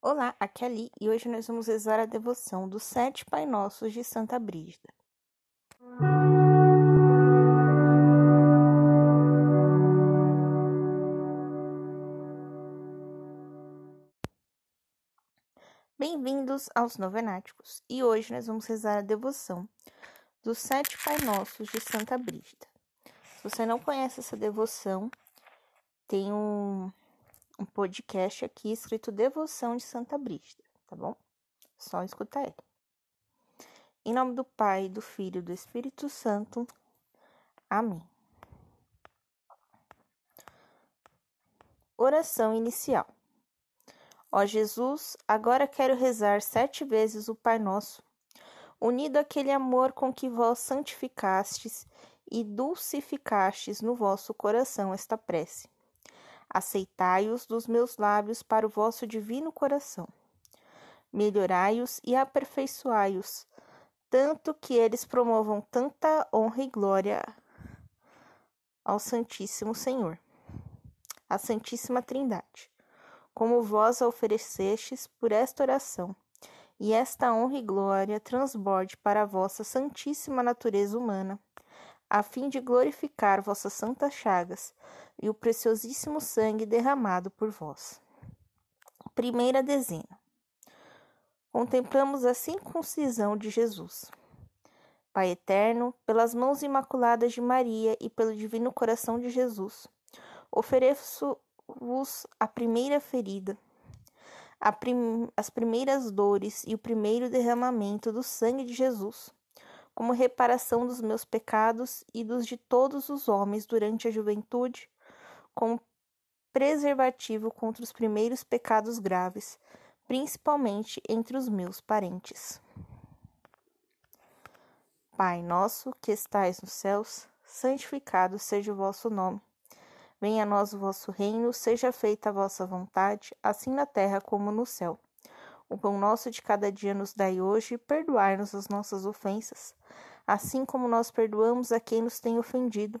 Olá, aqui é Ali e hoje nós vamos rezar a devoção dos sete Pai Nossos de Santa Brígida. Bem-vindos aos Novenáticos e hoje nós vamos rezar a devoção dos sete Pai Nossos de Santa Brígida. Se você não conhece essa devoção, tem um um podcast aqui escrito Devoção de Santa Brígida, tá bom? Só escutar ele. Em nome do Pai, do Filho e do Espírito Santo. Amém. Oração inicial. Ó Jesus, agora quero rezar sete vezes o Pai Nosso, unido àquele amor com que vós santificastes e dulcificastes no vosso coração esta prece aceitai-os dos meus lábios para o vosso divino coração. Melhorai-os e aperfeiçoai-os, tanto que eles promovam tanta honra e glória ao Santíssimo Senhor, à Santíssima Trindade, como vós a oferecestes por esta oração, e esta honra e glória transborde para a vossa santíssima natureza humana, a fim de glorificar vossas santas chagas, e o preciosíssimo sangue derramado por vós. Primeira dezena. Contemplamos a circuncisão de Jesus. Pai eterno, pelas mãos imaculadas de Maria e pelo divino coração de Jesus, ofereço-vos a primeira ferida, a prim as primeiras dores e o primeiro derramamento do sangue de Jesus, como reparação dos meus pecados e dos de todos os homens durante a juventude como preservativo contra os primeiros pecados graves, principalmente entre os meus parentes. Pai nosso que estais nos céus, santificado seja o vosso nome. Venha a nós o vosso reino, seja feita a vossa vontade, assim na terra como no céu. O pão nosso de cada dia nos dai hoje, perdoai-nos as nossas ofensas, assim como nós perdoamos a quem nos tem ofendido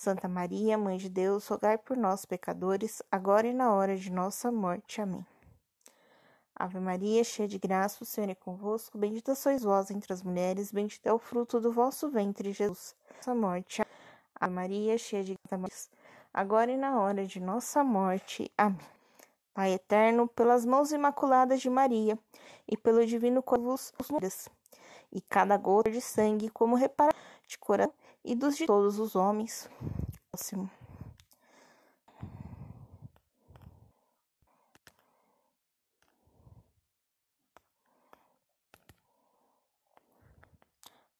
Santa Maria, Mãe de Deus, rogai por nós, pecadores, agora e na hora de nossa morte. Amém. Ave Maria, cheia de graça, o Senhor é convosco. Bendita sois vós entre as mulheres, bendito é o fruto do vosso ventre, Jesus. Nossa morte. Ave Maria, cheia de graça, agora e na hora de nossa morte. Amém. Pai eterno, pelas mãos imaculadas de Maria e pelo divino corvos e cada gota de sangue como reparar de coração e dos de todos os homens. Próximo.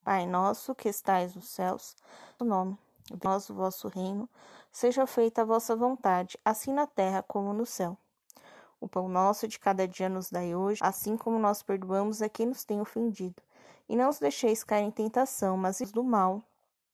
Pai nosso que estais nos céus, o nome Nós, o vosso reino, seja feita a vossa vontade, assim na terra como no céu. O pão nosso de cada dia nos dai hoje, assim como nós perdoamos a quem nos tem ofendido. E não os deixeis cair em tentação, mas do mal.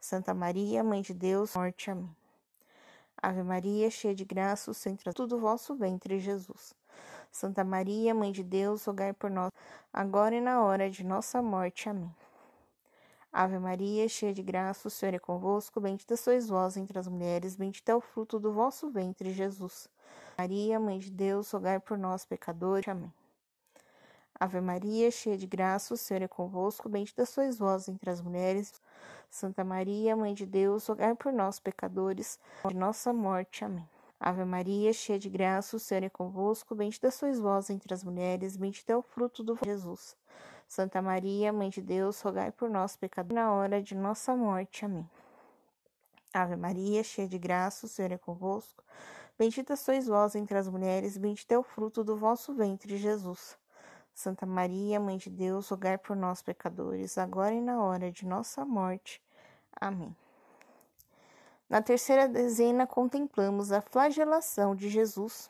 Santa Maria, Mãe de Deus, morte. Amém. Ave Maria, cheia de graça, o Senhor é tudo vosso ventre, Jesus. Santa Maria, Mãe de Deus, rogai por nós, agora e na hora de nossa morte. Amém. Ave Maria, cheia de graça, o Senhor é convosco, bendita sois vós entre as mulheres, bendito é o fruto do vosso ventre, Jesus. Maria, Mãe de Deus, rogai por nós, pecadores. Amém. Ave Maria, cheia de graça, o Senhor é convosco, bendita sois vós entre as mulheres. Santa Maria, Mãe de Deus, rogai por nós, pecadores, de nossa morte. Amém. Ave Maria, cheia de graça, o Senhor é convosco, bendita sois vós entre as mulheres, bendito é o fruto do Jesus. Santa Maria, Mãe de Deus, rogai por nós, pecadores, na hora de nossa morte. Amém. Ave Maria, cheia de graça, o Senhor é convosco, bendita sois vós entre as mulheres, bendito é o fruto do vosso ventre, Jesus. Santa Maria, Mãe de Deus, rogai por nós, pecadores, agora e na hora de nossa morte. Amém. Na terceira dezena, contemplamos a flagelação de Jesus.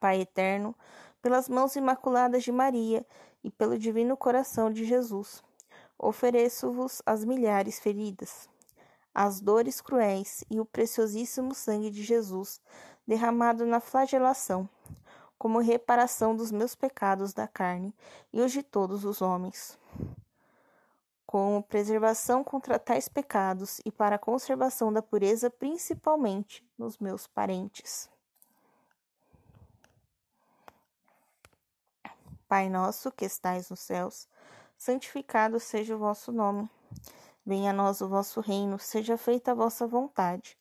Pai eterno, pelas mãos imaculadas de Maria e pelo divino coração de Jesus, ofereço-vos as milhares feridas, as dores cruéis e o preciosíssimo sangue de Jesus derramado na flagelação, como reparação dos meus pecados da carne e os de todos os homens como preservação contra tais pecados e para a conservação da pureza, principalmente nos meus parentes. Pai nosso que estais nos céus, santificado seja o vosso nome. Venha a nós o vosso reino, seja feita a vossa vontade,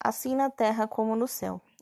assim na terra como no céu.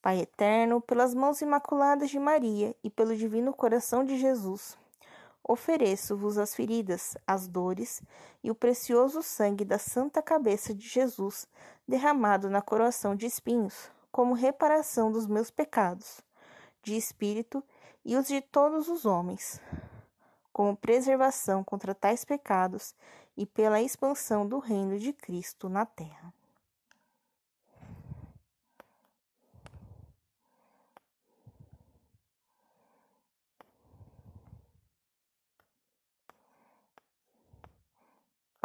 Pai eterno, pelas mãos imaculadas de Maria e pelo divino coração de Jesus, ofereço-vos as feridas, as dores e o precioso sangue da santa cabeça de Jesus, derramado na coroação de espinhos, como reparação dos meus pecados, de espírito e os de todos os homens, como preservação contra tais pecados e pela expansão do reino de Cristo na terra.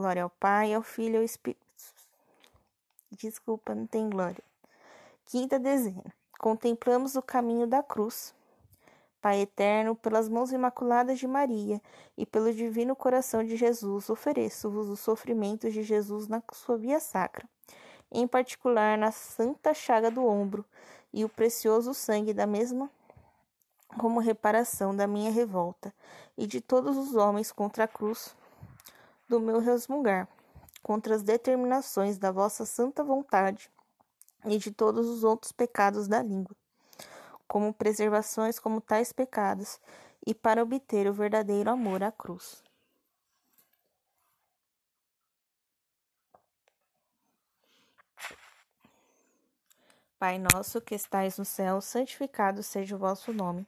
Glória ao Pai, ao Filho e ao Espírito. Desculpa, não tem glória. Quinta dezena. Contemplamos o caminho da cruz. Pai eterno, pelas mãos imaculadas de Maria e pelo divino coração de Jesus, ofereço-vos os sofrimentos de Jesus na sua via sacra, em particular na santa chaga do ombro e o precioso sangue da mesma como reparação da minha revolta e de todos os homens contra a cruz do meu resmungar, contra as determinações da vossa santa vontade e de todos os outros pecados da língua, como preservações como tais pecados, e para obter o verdadeiro amor à cruz. Pai nosso que estais no céu, santificado seja o vosso nome.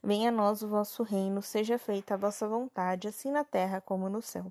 Venha a nós o vosso reino, seja feita a vossa vontade, assim na terra como no céu.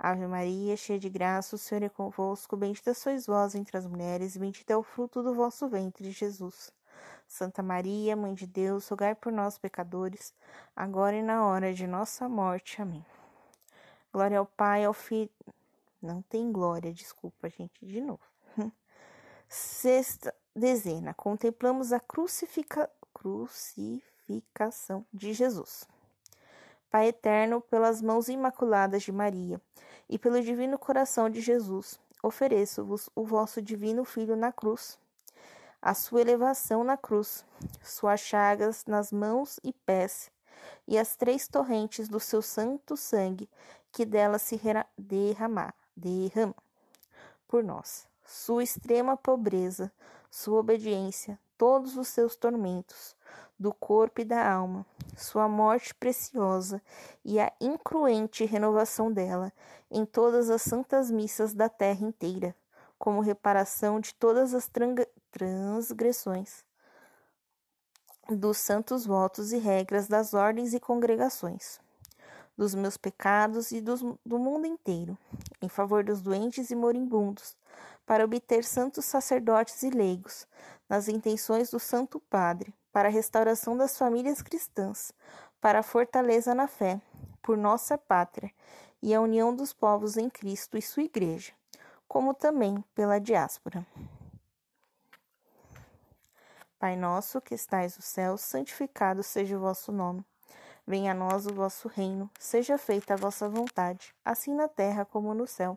Ave Maria, cheia de graça, o Senhor é convosco. Bendita sois vós entre as mulheres, bendito é o fruto do vosso ventre, Jesus. Santa Maria, Mãe de Deus, rogai por nós, pecadores, agora e na hora de nossa morte. Amém. Glória ao Pai, ao Filho. Não tem glória, desculpa, gente, de novo. Sexta dezena. Contemplamos a crucifica... crucificação de Jesus. Pai eterno, pelas mãos imaculadas de Maria e pelo divino coração de Jesus, ofereço-vos o vosso divino Filho na cruz, a sua elevação na cruz, suas chagas nas mãos e pés, e as três torrentes do seu santo sangue que dela se derramar, derrama por nós. Sua extrema pobreza, sua obediência, todos os seus tormentos, do corpo e da alma, sua morte preciosa e a incruente renovação dela em todas as santas missas da terra inteira, como reparação de todas as transgressões dos santos votos e regras das ordens e congregações dos meus pecados e dos, do mundo inteiro, em favor dos doentes e moribundos, para obter santos sacerdotes e leigos, nas intenções do Santo Padre, para a restauração das famílias cristãs, para a fortaleza na fé, por nossa pátria e a união dos povos em Cristo e sua Igreja, como também pela diáspora. Pai nosso que estais no céu, santificado seja o vosso nome. Venha a nós o vosso reino, seja feita a vossa vontade, assim na terra como no céu.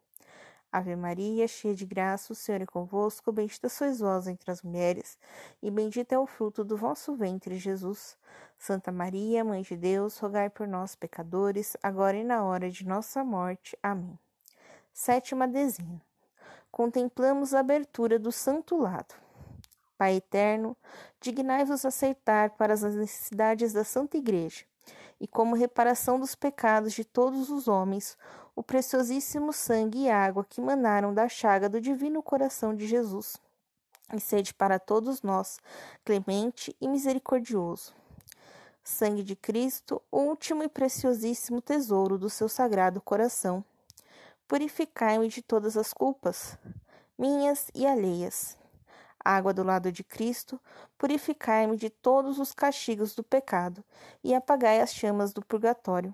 Ave Maria, cheia de graça, o Senhor é convosco, bendita sois vós entre as mulheres, e bendito é o fruto do vosso ventre, Jesus. Santa Maria, Mãe de Deus, rogai por nós, pecadores, agora e na hora de nossa morte. Amém. Sétima dezena. Contemplamos a abertura do santo lado. Pai eterno, dignai-vos aceitar para as necessidades da Santa Igreja, e como reparação dos pecados de todos os homens, o preciosíssimo sangue e água que manaram da chaga do divino coração de Jesus. E sede para todos nós, clemente e misericordioso. Sangue de Cristo, último e preciosíssimo tesouro do seu sagrado coração. Purificai-me de todas as culpas, minhas e alheias. Água do lado de Cristo, purificai-me de todos os castigos do pecado e apagai as chamas do purgatório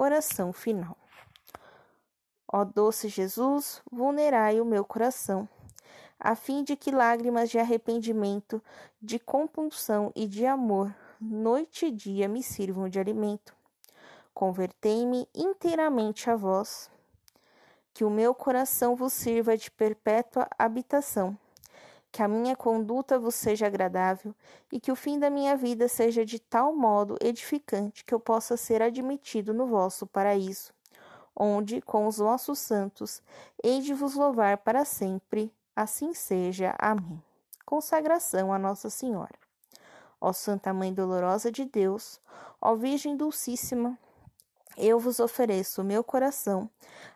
Oração final. Ó doce Jesus, vulnerai o meu coração, a fim de que lágrimas de arrependimento, de compunção e de amor, noite e dia me sirvam de alimento Convertei-me inteiramente a vós. Que o meu coração vos sirva de perpétua habitação. Que a minha conduta vos seja agradável e que o fim da minha vida seja de tal modo edificante que eu possa ser admitido no vosso paraíso, onde, com os vossos santos, hei de vos louvar para sempre. Assim seja. Amém. Consagração a Nossa Senhora. Ó Santa Mãe Dolorosa de Deus, ó Virgem Dulcíssima, eu vos ofereço o meu coração,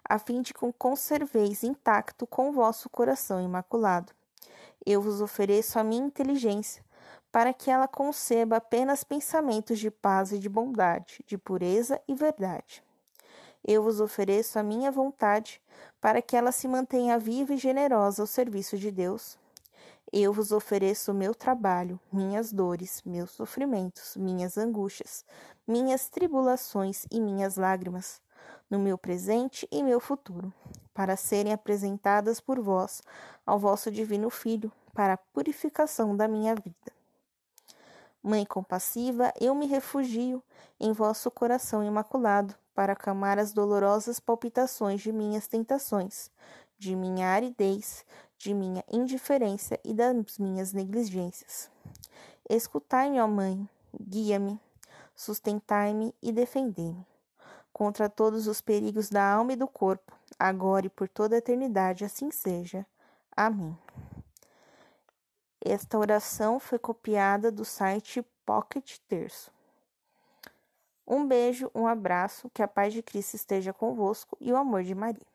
a fim de que conserveis intacto com o vosso coração imaculado. Eu vos ofereço a minha inteligência, para que ela conceba apenas pensamentos de paz e de bondade, de pureza e verdade. Eu vos ofereço a minha vontade, para que ela se mantenha viva e generosa ao serviço de Deus. Eu vos ofereço o meu trabalho, minhas dores, meus sofrimentos, minhas angústias, minhas tribulações e minhas lágrimas, no meu presente e meu futuro, para serem apresentadas por vós ao vosso Divino Filho, para a purificação da minha vida. Mãe compassiva, eu me refugio em vosso coração imaculado, para acalmar as dolorosas palpitações de minhas tentações, de minha aridez, de minha indiferença e das minhas negligências. Escutai-me, ó Mãe, guia-me sustentai-me e defendei-me contra todos os perigos da alma e do corpo, agora e por toda a eternidade, assim seja. Amém. Esta oração foi copiada do site Pocket Terço. Um beijo, um abraço, que a paz de Cristo esteja convosco e o amor de Maria.